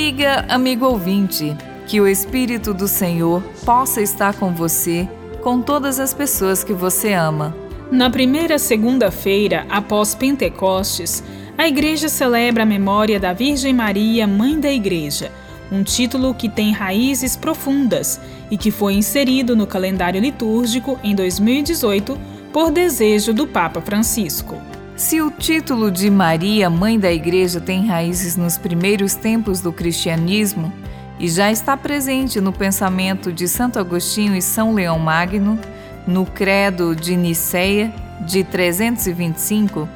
Amiga, amigo ouvinte, que o Espírito do Senhor possa estar com você, com todas as pessoas que você ama. Na primeira segunda-feira após Pentecostes, a Igreja celebra a memória da Virgem Maria, Mãe da Igreja, um título que tem raízes profundas e que foi inserido no calendário litúrgico em 2018 por desejo do Papa Francisco. Se o título de Maria, Mãe da Igreja, tem raízes nos primeiros tempos do cristianismo e já está presente no pensamento de Santo Agostinho e São Leão Magno, no Credo de Nicéia de 325,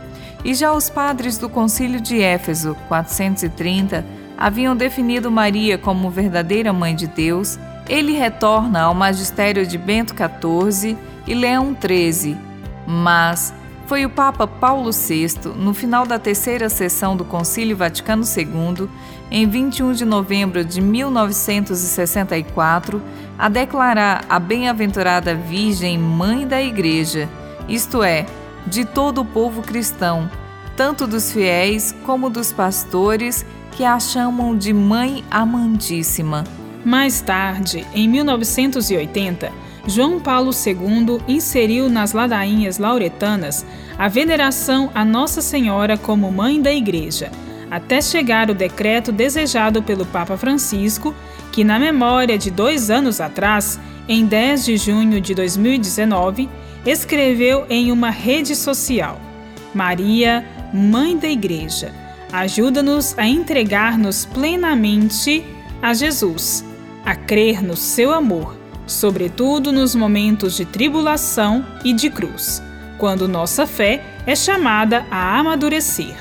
e já os padres do Concílio de Éfeso, 430, haviam definido Maria como verdadeira mãe de Deus, ele retorna ao magistério de Bento XIV e Leão XIII, mas foi o Papa Paulo VI, no final da terceira sessão do Concílio Vaticano II, em 21 de novembro de 1964, a declarar a bem-aventurada Virgem Mãe da Igreja, isto é, de todo o povo cristão, tanto dos fiéis como dos pastores que a chamam de Mãe Amantíssima. Mais tarde, em 1980, João Paulo II inseriu nas ladainhas lauretanas a veneração a Nossa Senhora como Mãe da Igreja, até chegar o decreto desejado pelo Papa Francisco que, na memória de dois anos atrás, em 10 de junho de 2019, escreveu em uma rede social: Maria, Mãe da Igreja, ajuda-nos a entregar-nos plenamente a Jesus, a crer no seu amor, sobretudo nos momentos de tribulação e de cruz, quando nossa fé é chamada a amadurecer.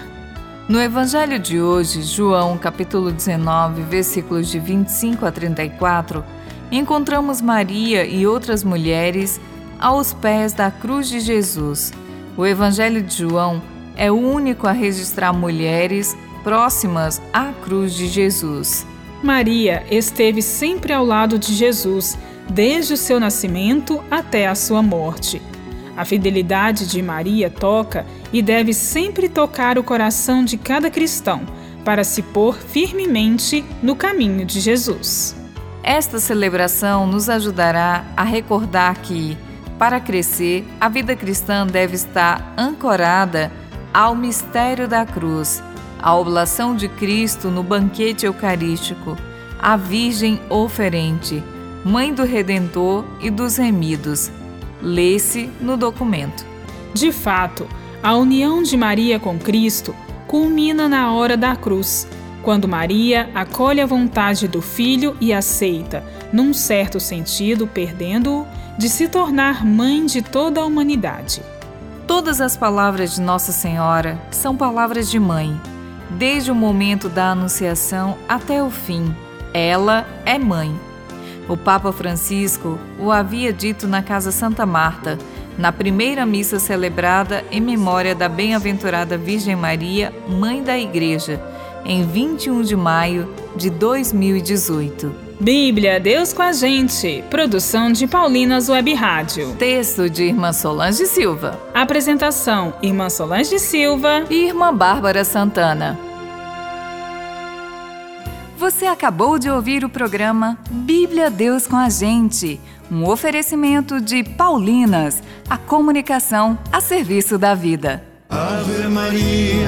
No Evangelho de hoje, João, capítulo 19, versículos de 25 a 34, encontramos Maria e outras mulheres aos pés da cruz de Jesus. O Evangelho de João é o único a registrar mulheres próximas à cruz de Jesus. Maria esteve sempre ao lado de Jesus, desde o seu nascimento até a sua morte. A fidelidade de Maria toca e deve sempre tocar o coração de cada cristão para se pôr firmemente no caminho de Jesus. Esta celebração nos ajudará a recordar que, para crescer, a vida cristã deve estar ancorada ao mistério da cruz, à oblação de Cristo no banquete eucarístico, à Virgem oferente, Mãe do Redentor e dos remidos lê-se no documento. De fato, a união de Maria com Cristo culmina na hora da cruz, quando Maria acolhe a vontade do Filho e aceita, num certo sentido, perdendo-o, de se tornar mãe de toda a humanidade. Todas as palavras de Nossa Senhora são palavras de mãe, desde o momento da Anunciação até o fim. Ela é mãe. O Papa Francisco o havia dito na Casa Santa Marta, na primeira missa celebrada em memória da bem-aventurada Virgem Maria, Mãe da Igreja, em 21 de maio de 2018. Bíblia, Deus com a gente. Produção de Paulinas Web Rádio. Texto de Irmã Solange Silva. Apresentação: Irmã Solange Silva e Irmã Bárbara Santana. Você acabou de ouvir o programa Bíblia Deus com a Gente, um oferecimento de Paulinas, a comunicação a serviço da vida. Ave Maria,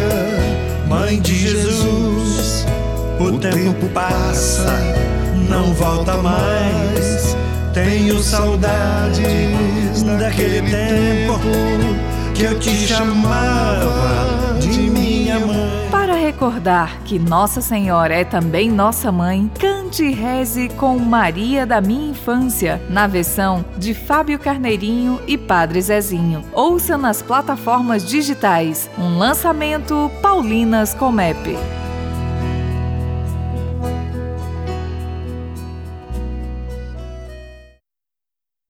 Mãe de Jesus, o tempo passa, não volta mais. Tenho saudades daquele tempo que eu te chamava de minha mãe recordar que Nossa Senhora é também nossa mãe, cante e reze com Maria da Minha Infância, na versão de Fábio Carneirinho e Padre Zezinho. Ouça nas plataformas digitais. Um lançamento Paulinas Comep.